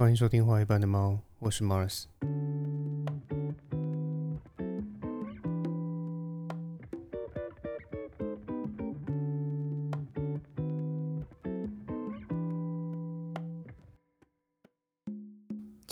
欢迎收听画一般的猫，我是 Mars。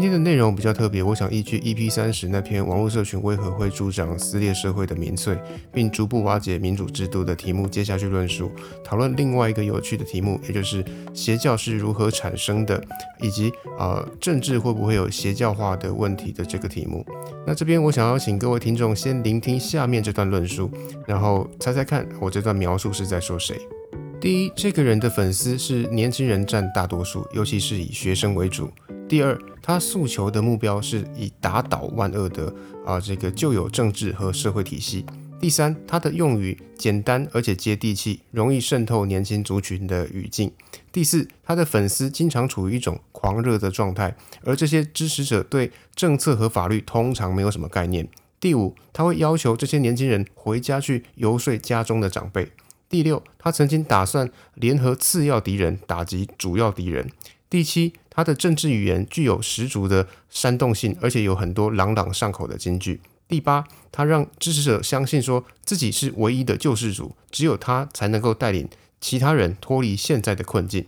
今天的内容比较特别，我想依据 EP 三十那篇“网络社群为何会助长撕裂社会的民粹，并逐步瓦解民主制度”的题目，接下去论述讨论另外一个有趣的题目，也就是邪教是如何产生的，以及呃政治会不会有邪教化的问题的这个题目。那这边我想要请各位听众先聆听下面这段论述，然后猜猜看我这段描述是在说谁。第一，这个人的粉丝是年轻人占大多数，尤其是以学生为主。第二，他诉求的目标是以打倒万恶的啊这个旧有政治和社会体系。第三，他的用语简单而且接地气，容易渗透年轻族群的语境。第四，他的粉丝经常处于一种狂热的状态，而这些支持者对政策和法律通常没有什么概念。第五，他会要求这些年轻人回家去游说家中的长辈。第六，他曾经打算联合次要敌人打击主要敌人。第七。他的政治语言具有十足的煽动性，而且有很多朗朗上口的金句。第八，他让支持者相信说自己是唯一的救世主，只有他才能够带领其他人脱离现在的困境。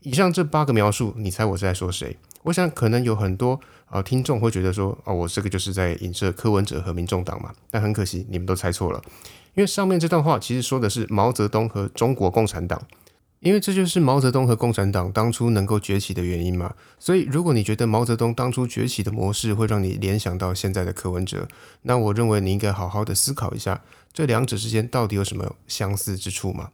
以上这八个描述，你猜我是在说谁？我想可能有很多啊听众会觉得说，哦，我这个就是在影射柯文哲和民众党嘛。但很可惜，你们都猜错了，因为上面这段话其实说的是毛泽东和中国共产党。因为这就是毛泽东和共产党当初能够崛起的原因嘛，所以如果你觉得毛泽东当初崛起的模式会让你联想到现在的柯文哲，那我认为你应该好好的思考一下，这两者之间到底有什么相似之处嘛？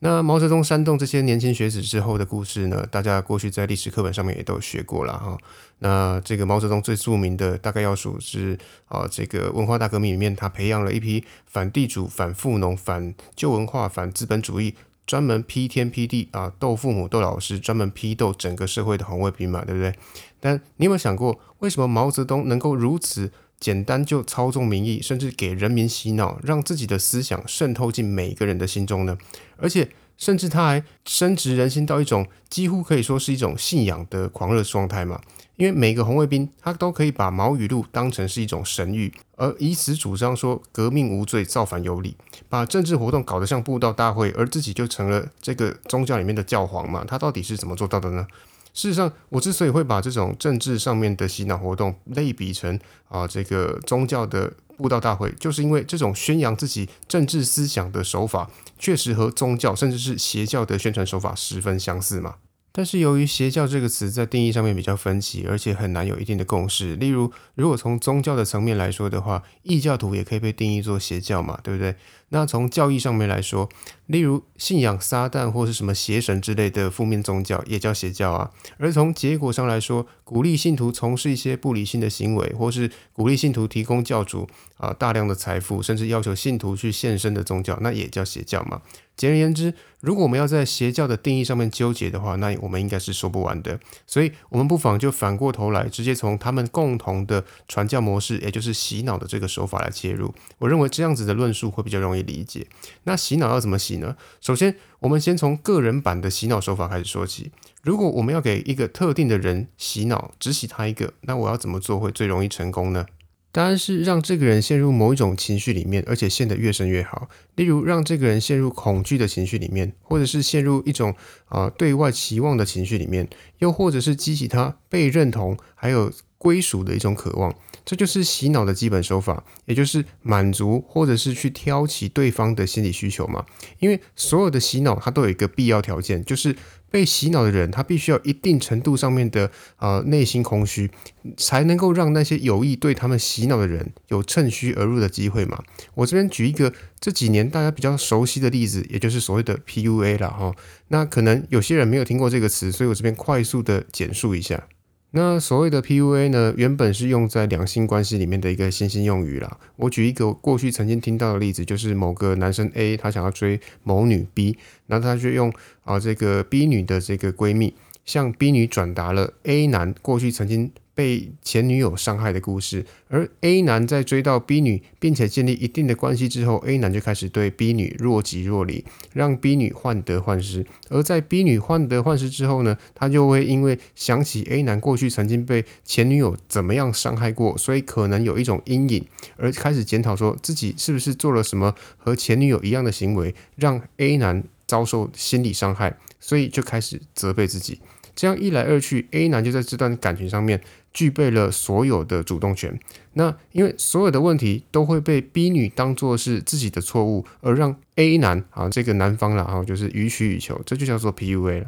那毛泽东煽动这些年轻学子之后的故事呢？大家过去在历史课本上面也都学过了哈。那这个毛泽东最著名的大概要数是啊，这个文化大革命里面他培养了一批反地主、反富农、反旧文化、反资本主义。专门批天批地啊，斗父母斗老师，专门批斗整个社会的红卫兵嘛，对不对？但你有没有想过，为什么毛泽东能够如此简单就操纵民意，甚至给人民洗脑，让自己的思想渗透进每个人的心中呢？而且，甚至他还深植人心到一种几乎可以说是一种信仰的狂热状态嘛？因为每个红卫兵，他都可以把毛语录当成是一种神谕，而以此主张说革命无罪，造反有理，把政治活动搞得像布道大会，而自己就成了这个宗教里面的教皇嘛？他到底是怎么做到的呢？事实上，我之所以会把这种政治上面的洗脑活动类比成啊这个宗教的布道大会，就是因为这种宣扬自己政治思想的手法，确实和宗教甚至是邪教的宣传手法十分相似嘛。但是由于邪教这个词在定义上面比较分歧，而且很难有一定的共识。例如，如果从宗教的层面来说的话，异教徒也可以被定义做邪教嘛，对不对？那从教义上面来说，例如信仰撒旦或是什么邪神之类的负面宗教，也叫邪教啊。而从结果上来说，鼓励信徒从事一些不理性的行为，或是鼓励信徒提供教主啊大量的财富，甚至要求信徒去献身的宗教，那也叫邪教嘛。简而言之，如果我们要在邪教的定义上面纠结的话，那我们应该是说不完的。所以，我们不妨就反过头来，直接从他们共同的传教模式，也就是洗脑的这个手法来切入。我认为这样子的论述会比较容易理解。那洗脑要怎么洗呢？首先，我们先从个人版的洗脑手法开始说起。如果我们要给一个特定的人洗脑，只洗他一个，那我要怎么做会最容易成功呢？当然是让这个人陷入某一种情绪里面，而且陷得越深越好。例如，让这个人陷入恐惧的情绪里面，或者是陷入一种啊对外期望的情绪里面，又或者是激起他被认同还有归属的一种渴望。这就是洗脑的基本手法，也就是满足或者是去挑起对方的心理需求嘛。因为所有的洗脑它都有一个必要条件，就是。被洗脑的人，他必须要一定程度上面的呃内心空虚，才能够让那些有意对他们洗脑的人有趁虚而入的机会嘛。我这边举一个这几年大家比较熟悉的例子，也就是所谓的 PUA 了哈。那可能有些人没有听过这个词，所以我这边快速的简述一下。那所谓的 PUA 呢，原本是用在两性关系里面的一个新兴用语啦。我举一个过去曾经听到的例子，就是某个男生 A 他想要追某女 B，那他就用啊这个 B 女的这个闺蜜向 B 女转达了 A 男过去曾经被前女友伤害的故事。而 A 男在追到 B 女，并且建立一定的关系之后，A 男就开始对 B 女若即若离，让 B 女患得患失。而在 B 女患得患失之后呢，他就会因为想起 A 男过去曾经被前女友怎么样伤害过，所以可能有一种阴影，而开始检讨说自己是不是做了什么和前女友一样的行为，让 A 男遭受心理伤害，所以就开始责备自己。这样一来二去，A 男就在这段感情上面具备了所有的主动权。那因为所有的问题都会被 B 女当做是自己的错误，而让 A 男啊这个男方了啊就是予取予求，这就叫做 PUA 了。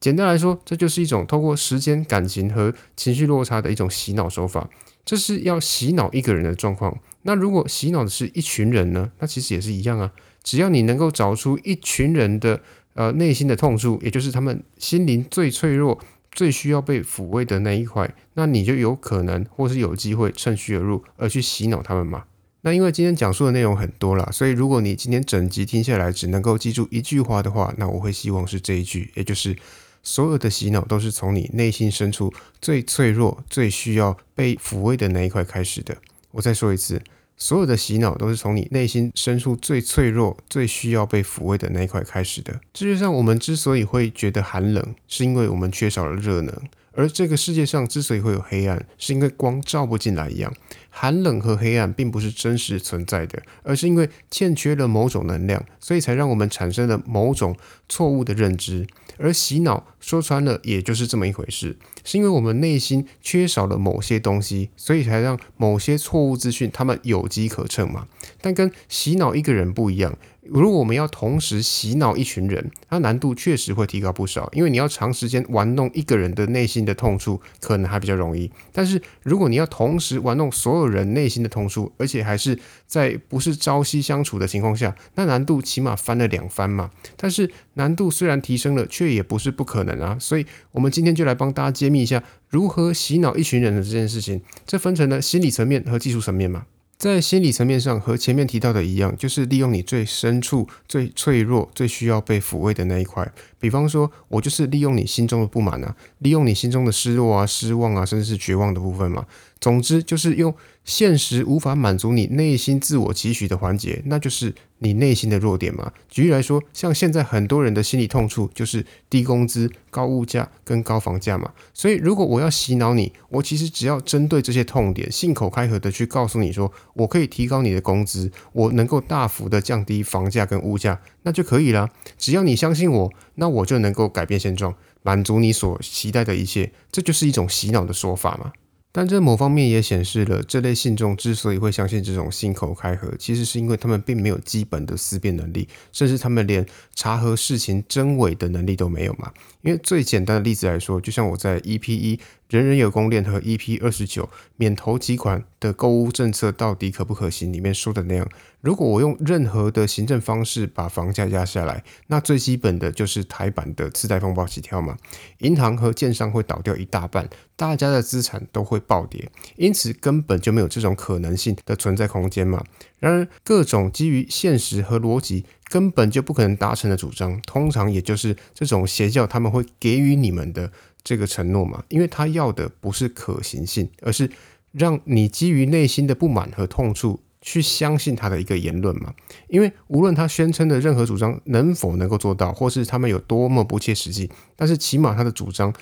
简单来说，这就是一种通过时间、感情和情绪落差的一种洗脑手法。这是要洗脑一个人的状况。那如果洗脑的是一群人呢？那其实也是一样啊。只要你能够找出一群人的。呃，内心的痛处，也就是他们心灵最脆弱、最需要被抚慰的那一块，那你就有可能或是有机会趁虚而入，而去洗脑他们嘛。那因为今天讲述的内容很多了，所以如果你今天整集听下来只能够记住一句话的话，那我会希望是这一句，也就是所有的洗脑都是从你内心深处最脆弱、最需要被抚慰的那一块开始的。我再说一次。所有的洗脑都是从你内心深处最脆弱、最需要被抚慰的那一块开始的。世界上，我们之所以会觉得寒冷，是因为我们缺少了热能；而这个世界上之所以会有黑暗，是因为光照不进来一样。寒冷和黑暗并不是真实存在的，而是因为欠缺了某种能量，所以才让我们产生了某种错误的认知。而洗脑说穿了，也就是这么一回事，是因为我们内心缺少了某些东西，所以才让某些错误资讯他们有机可乘嘛。但跟洗脑一个人不一样。如果我们要同时洗脑一群人，它难度确实会提高不少，因为你要长时间玩弄一个人的内心的痛处，可能还比较容易。但是如果你要同时玩弄所有人内心的痛处，而且还是在不是朝夕相处的情况下，那难度起码翻了两番嘛。但是难度虽然提升了，却也不是不可能啊。所以，我们今天就来帮大家揭秘一下如何洗脑一群人的这件事情。这分成了心理层面和技术层面嘛。在心理层面上，和前面提到的一样，就是利用你最深处、最脆弱、最需要被抚慰的那一块。比方说，我就是利用你心中的不满啊，利用你心中的失落啊、失望啊，甚至是绝望的部分嘛。总之，就是用现实无法满足你内心自我期许的环节，那就是。你内心的弱点嘛？举例来说，像现在很多人的心理痛处就是低工资、高物价跟高房价嘛。所以，如果我要洗脑你，我其实只要针对这些痛点，信口开河的去告诉你说，我可以提高你的工资，我能够大幅的降低房价跟物价，那就可以了。只要你相信我，那我就能够改变现状，满足你所期待的一切。这就是一种洗脑的说法嘛。但这某方面也显示了，这类信众之所以会相信这种信口开河，其实是因为他们并没有基本的思辨能力，甚至他们连查核事情真伪的能力都没有嘛。因为最简单的例子来说，就像我在 EP 一。人人有攻略和 EP 二十九免投几款的购物政策到底可不可行？里面说的那样，如果我用任何的行政方式把房价压下来，那最基本的就是台版的次贷风暴起跳嘛，银行和建商会倒掉一大半，大家的资产都会暴跌，因此根本就没有这种可能性的存在空间嘛。然而，各种基于现实和逻辑根本就不可能达成的主张，通常也就是这种邪教他们会给予你们的。这个承诺嘛，因为他要的不是可行性，而是让你基于内心的不满和痛处去相信他的一个言论嘛。因为无论他宣称的任何主张能否能够做到，或是他们有多么不切实际，但是起码他的主张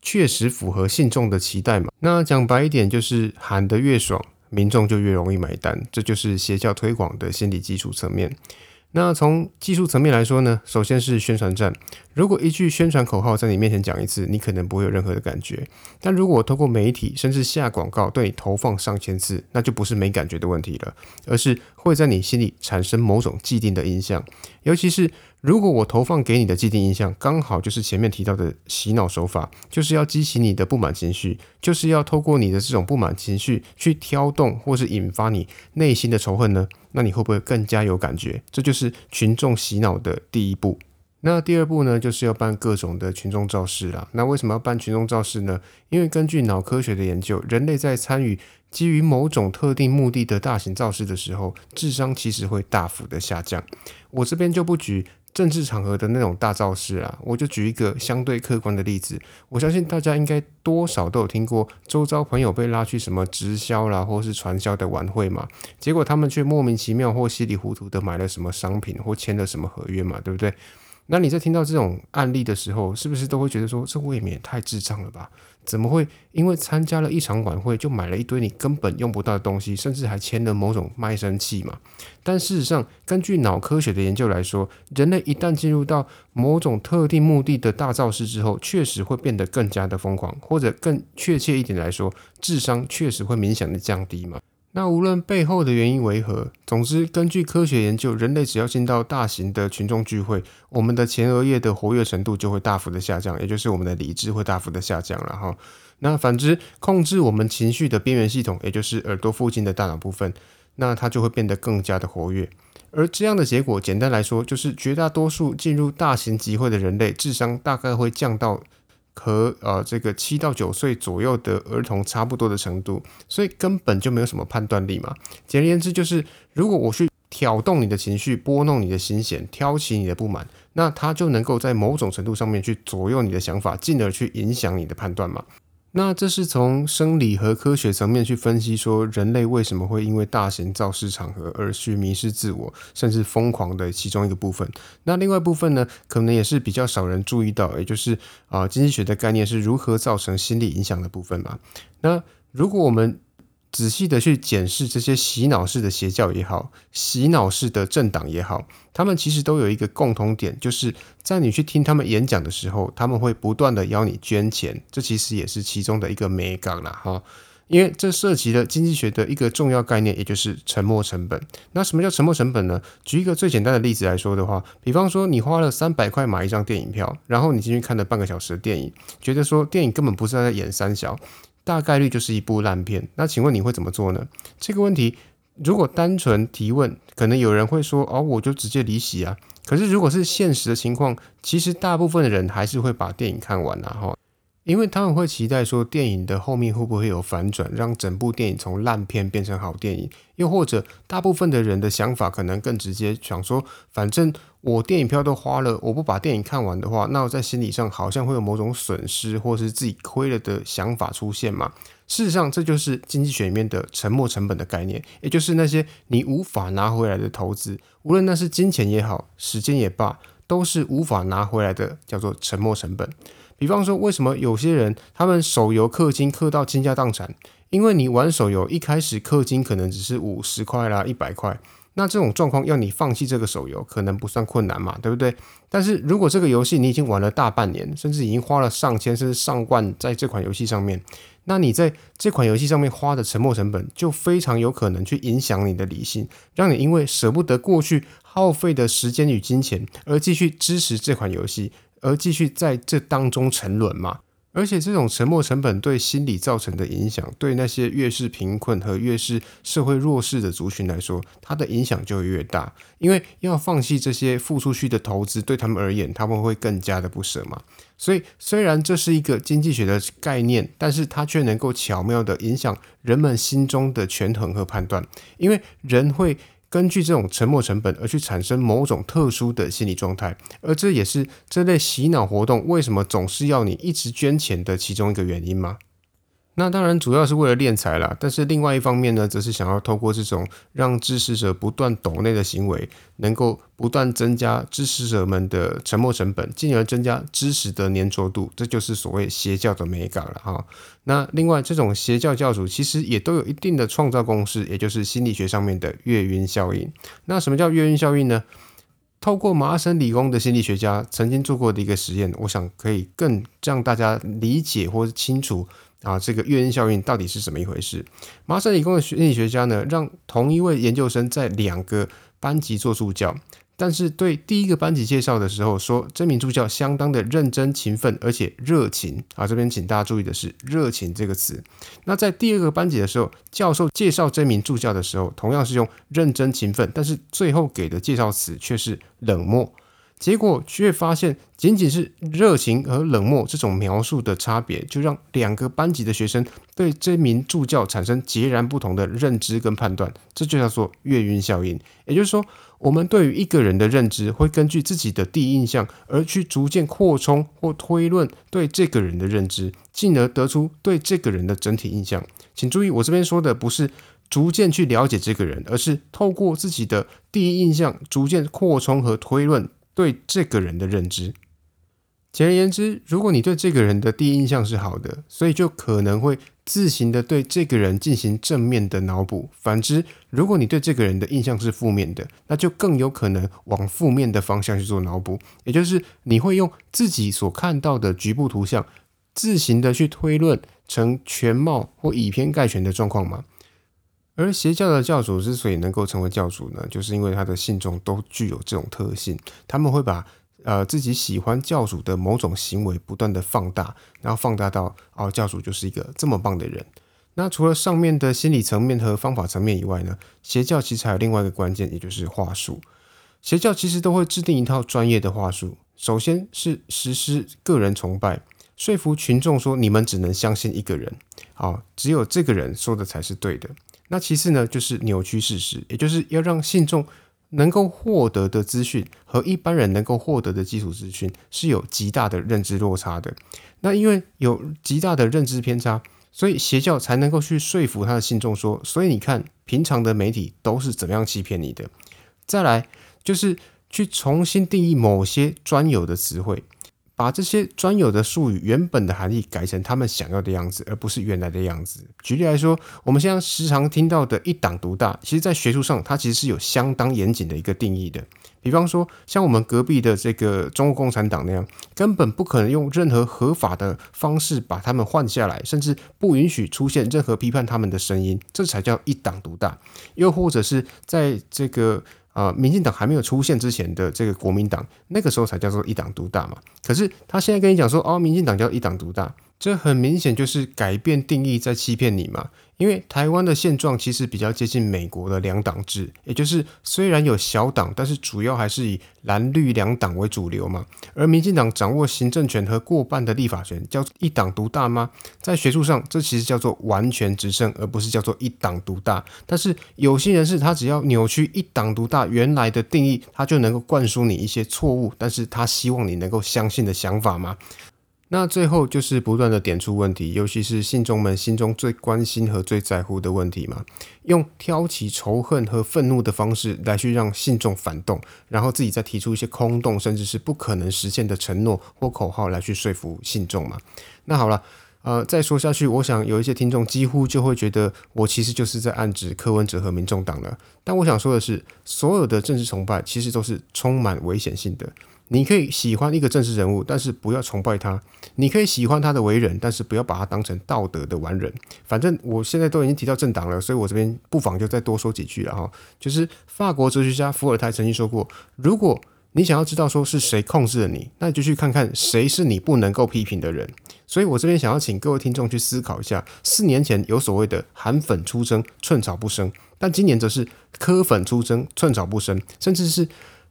确实符合信众的期待嘛。那讲白一点，就是喊得越爽，民众就越容易买单，这就是邪教推广的心理基础层面。那从技术层面来说呢，首先是宣传战。如果一句宣传口号在你面前讲一次，你可能不会有任何的感觉；但如果通过媒体甚至下广告对你投放上千次，那就不是没感觉的问题了，而是会在你心里产生某种既定的印象，尤其是。如果我投放给你的既定印象刚好就是前面提到的洗脑手法，就是要激起你的不满情绪，就是要透过你的这种不满情绪去挑动或是引发你内心的仇恨呢？那你会不会更加有感觉？这就是群众洗脑的第一步。那第二步呢，就是要办各种的群众造势啦。那为什么要办群众造势呢？因为根据脑科学的研究，人类在参与基于某种特定目的的大型造势的时候，智商其实会大幅的下降。我这边就不举。政治场合的那种大造势啊，我就举一个相对客观的例子，我相信大家应该多少都有听过，周遭朋友被拉去什么直销啦，或是传销的晚会嘛，结果他们却莫名其妙或稀里糊涂的买了什么商品或签了什么合约嘛，对不对？那你在听到这种案例的时候，是不是都会觉得说，这未免太智障了吧？怎么会因为参加了一场晚会就买了一堆你根本用不到的东西，甚至还签了某种卖身契嘛？但事实上，根据脑科学的研究来说，人类一旦进入到某种特定目的的大造势之后，确实会变得更加的疯狂，或者更确切一点来说，智商确实会明显的降低嘛？那无论背后的原因为何，总之，根据科学研究，人类只要进到大型的群众聚会，我们的前额叶的活跃程度就会大幅的下降，也就是我们的理智会大幅的下降了哈。那反之，控制我们情绪的边缘系统，也就是耳朵附近的大脑部分，那它就会变得更加的活跃。而这样的结果，简单来说，就是绝大多数进入大型集会的人类，智商大概会降到。和呃这个七到九岁左右的儿童差不多的程度，所以根本就没有什么判断力嘛。简而言之，就是如果我去挑动你的情绪，拨弄你的心弦，挑起你的不满，那他就能够在某种程度上面去左右你的想法，进而去影响你的判断嘛。那这是从生理和科学层面去分析，说人类为什么会因为大型造势场合而去迷失自我，甚至疯狂的其中一个部分。那另外部分呢，可能也是比较少人注意到，也就是啊，经济学的概念是如何造成心理影响的部分嘛。那如果我们仔细的去检视这些洗脑式的邪教也好，洗脑式的政党也好，他们其实都有一个共同点，就是在你去听他们演讲的时候，他们会不断的邀你捐钱，这其实也是其中的一个美感啦哈。因为这涉及了经济学的一个重要概念，也就是沉没成本。那什么叫沉没成本呢？举一个最简单的例子来说的话，比方说你花了三百块买一张电影票，然后你进去看了半个小时的电影，觉得说电影根本不是在演三小。大概率就是一部烂片。那请问你会怎么做呢？这个问题如果单纯提问，可能有人会说：“哦，我就直接离席啊。”可是如果是现实的情况，其实大部分的人还是会把电影看完啊，哈。因为他们会期待说电影的后面会不会有反转，让整部电影从烂片变成好电影。又或者，大部分的人的想法可能更直接，想说，反正我电影票都花了，我不把电影看完的话，那我在心理上好像会有某种损失，或是自己亏了的想法出现嘛。事实上，这就是经济学里面的沉没成本的概念，也就是那些你无法拿回来的投资，无论那是金钱也好，时间也罢，都是无法拿回来的，叫做沉没成本。比方说，为什么有些人他们手游氪金氪到倾家荡产？因为你玩手游一开始氪金可能只是五十块啦、一百块，那这种状况要你放弃这个手游可能不算困难嘛，对不对？但是如果这个游戏你已经玩了大半年，甚至已经花了上千甚至上万在这款游戏上面，那你在这款游戏上面花的沉没成本就非常有可能去影响你的理性，让你因为舍不得过去耗费的时间与金钱而继续支持这款游戏。而继续在这当中沉沦嘛？而且这种沉没成本对心理造成的影响，对那些越是贫困和越是社会弱势的族群来说，它的影响就越大。因为要放弃这些付出去的投资，对他们而言，他们会更加的不舍嘛。所以，虽然这是一个经济学的概念，但是它却能够巧妙的影响人们心中的权衡和判断，因为人会。根据这种沉没成本而去产生某种特殊的心理状态，而这也是这类洗脑活动为什么总是要你一直捐钱的其中一个原因吗？那当然主要是为了敛财啦，但是另外一方面呢，则是想要透过这种让支持者不断抖内的行为，能够不断增加支持者们的沉没成本，进而增加知识的粘着度，这就是所谓邪教的美感了哈。那另外，这种邪教教主其实也都有一定的创造公式，也就是心理学上面的月晕效应。那什么叫月晕效应呢？透过麻省理工的心理学家曾经做过的一个实验，我想可以更让大家理解或者清楚。啊，这个月晕效应到底是怎么一回事？麻省理工的心理学家呢，让同一位研究生在两个班级做助教，但是对第一个班级介绍的时候说，这名助教相当的认真勤奋，而且热情。啊，这边请大家注意的是“热情”这个词。那在第二个班级的时候，教授介绍这名助教的时候，同样是用认真勤奋，但是最后给的介绍词却是冷漠。结果却发现，仅仅是热情和冷漠这种描述的差别，就让两个班级的学生对这名助教产生截然不同的认知跟判断。这就叫做月晕效应。也就是说，我们对于一个人的认知，会根据自己的第一印象而去逐渐扩充或推论对这个人的认知，进而得出对这个人的整体印象。请注意，我这边说的不是逐渐去了解这个人，而是透过自己的第一印象，逐渐扩充和推论。对这个人的认知，简而言之，如果你对这个人的第一印象是好的，所以就可能会自行的对这个人进行正面的脑补；反之，如果你对这个人的印象是负面的，那就更有可能往负面的方向去做脑补。也就是你会用自己所看到的局部图像，自行的去推论成全貌或以偏概全的状况吗？而邪教的教主之所以能够成为教主呢，就是因为他的信众都具有这种特性，他们会把呃自己喜欢教主的某种行为不断的放大，然后放大到哦教主就是一个这么棒的人。那除了上面的心理层面和方法层面以外呢，邪教其实还有另外一个关键，也就是话术。邪教其实都会制定一套专业的话术，首先是实施个人崇拜，说服群众说你们只能相信一个人，哦，只有这个人说的才是对的。那其次呢，就是扭曲事实，也就是要让信众能够获得的资讯和一般人能够获得的基础资讯是有极大的认知落差的。那因为有极大的认知偏差，所以邪教才能够去说服他的信众说，所以你看，平常的媒体都是怎么样欺骗你的。再来就是去重新定义某些专有的词汇。把这些专有的术语原本的含义改成他们想要的样子，而不是原来的样子。举例来说，我们现在时常听到的一党独大，其实在学术上它其实是有相当严谨的一个定义的。比方说，像我们隔壁的这个中国共产党那样，根本不可能用任何合法的方式把他们换下来，甚至不允许出现任何批判他们的声音，这才叫一党独大。又或者是在这个。啊，民进党还没有出现之前的这个国民党，那个时候才叫做一党独大嘛。可是他现在跟你讲说，哦，民进党叫一党独大。这很明显就是改变定义在欺骗你嘛，因为台湾的现状其实比较接近美国的两党制，也就是虽然有小党，但是主要还是以蓝绿两党为主流嘛。而民进党掌握行政权和过半的立法权，叫一党独大吗？在学术上，这其实叫做完全执政，而不是叫做一党独大。但是有些人士他只要扭曲一党独大原来的定义，他就能够灌输你一些错误，但是他希望你能够相信的想法吗？那最后就是不断的点出问题，尤其是信众们心中最关心和最在乎的问题嘛，用挑起仇恨和愤怒的方式来去让信众反动，然后自己再提出一些空洞甚至是不可能实现的承诺或口号来去说服信众嘛。那好了，呃，再说下去，我想有一些听众几乎就会觉得我其实就是在暗指柯文哲和民众党了。但我想说的是，所有的政治崇拜其实都是充满危险性的。你可以喜欢一个政治人物，但是不要崇拜他；你可以喜欢他的为人，但是不要把他当成道德的完人。反正我现在都已经提到政党了，所以我这边不妨就再多说几句了哈。就是法国哲学家伏尔泰曾经说过：如果你想要知道说是谁控制了你，那你就去看看谁是你不能够批评的人。所以我这边想要请各位听众去思考一下：四年前有所谓的韩粉出征，寸草不生；但今年则是柯粉出征，寸草不生，甚至是。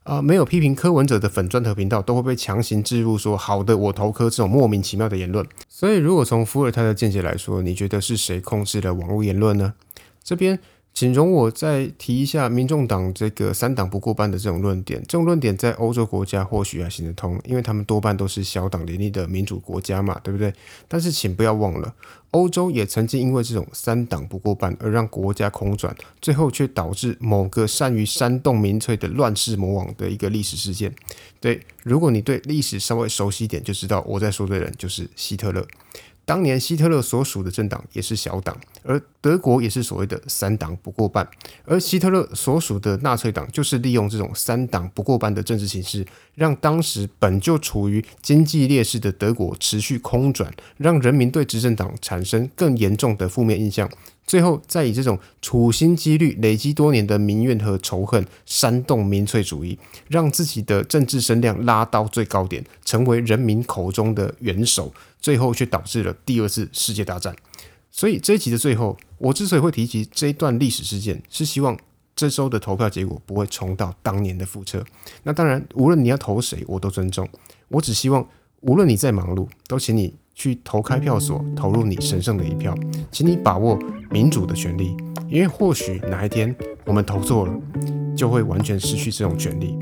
啊，没有批评柯文哲的粉砖头频道都会被强行置入说好的我投科这种莫名其妙的言论。所以，如果从伏尔泰的见解来说，你觉得是谁控制了网络言论呢？这边。请容我再提一下民众党这个三党不过半的这种论点。这种论点在欧洲国家或许还行得通，因为他们多半都是小党林立的民主国家嘛，对不对？但是请不要忘了，欧洲也曾经因为这种三党不过半而让国家空转，最后却导致某个善于煽动民粹的乱世魔王的一个历史事件。对，如果你对历史稍微熟悉一点，就知道我在说的人就是希特勒。当年希特勒所属的政党也是小党，而德国也是所谓的三党不过半，而希特勒所属的纳粹党就是利用这种三党不过半的政治形势，让当时本就处于经济劣势的德国持续空转，让人民对执政党产生更严重的负面印象。最后，再以这种处心积虑、累积多年的民怨和仇恨，煽动民粹主义，让自己的政治声量拉到最高点，成为人民口中的元首，最后却导致了第二次世界大战。所以这一集的最后，我之所以会提及这一段历史事件，是希望这周的投票结果不会重蹈当年的覆辙。那当然，无论你要投谁，我都尊重。我只希望，无论你再忙碌，都请你去投开票所，投入你神圣的一票。请你把握民主的权利，因为或许哪一天我们投错了，就会完全失去这种权利。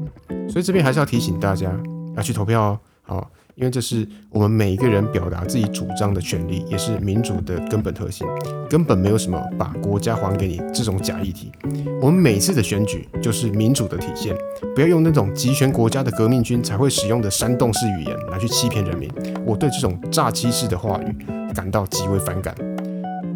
所以这边还是要提醒大家，要去投票哦。好。因为这是我们每一个人表达自己主张的权利，也是民主的根本特性，根本没有什么把国家还给你这种假议题。我们每次的选举就是民主的体现，不要用那种集权国家的革命军才会使用的煽动式语言来去欺骗人民。我对这种诈欺式的话语感到极为反感。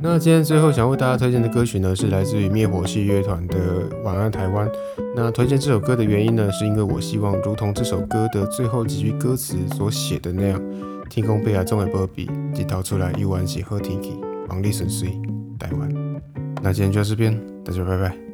那今天最后想为大家推荐的歌曲呢，是来自于灭火器乐团的《晚安台湾》。那推荐这首歌的原因呢，是因为我希望如同这首歌的最后几句歌词所写的那样，天空被爱中的波比，一逃出来一晚起喝天气，忙里顺遂，台湾。那今天就到这边，大家拜拜。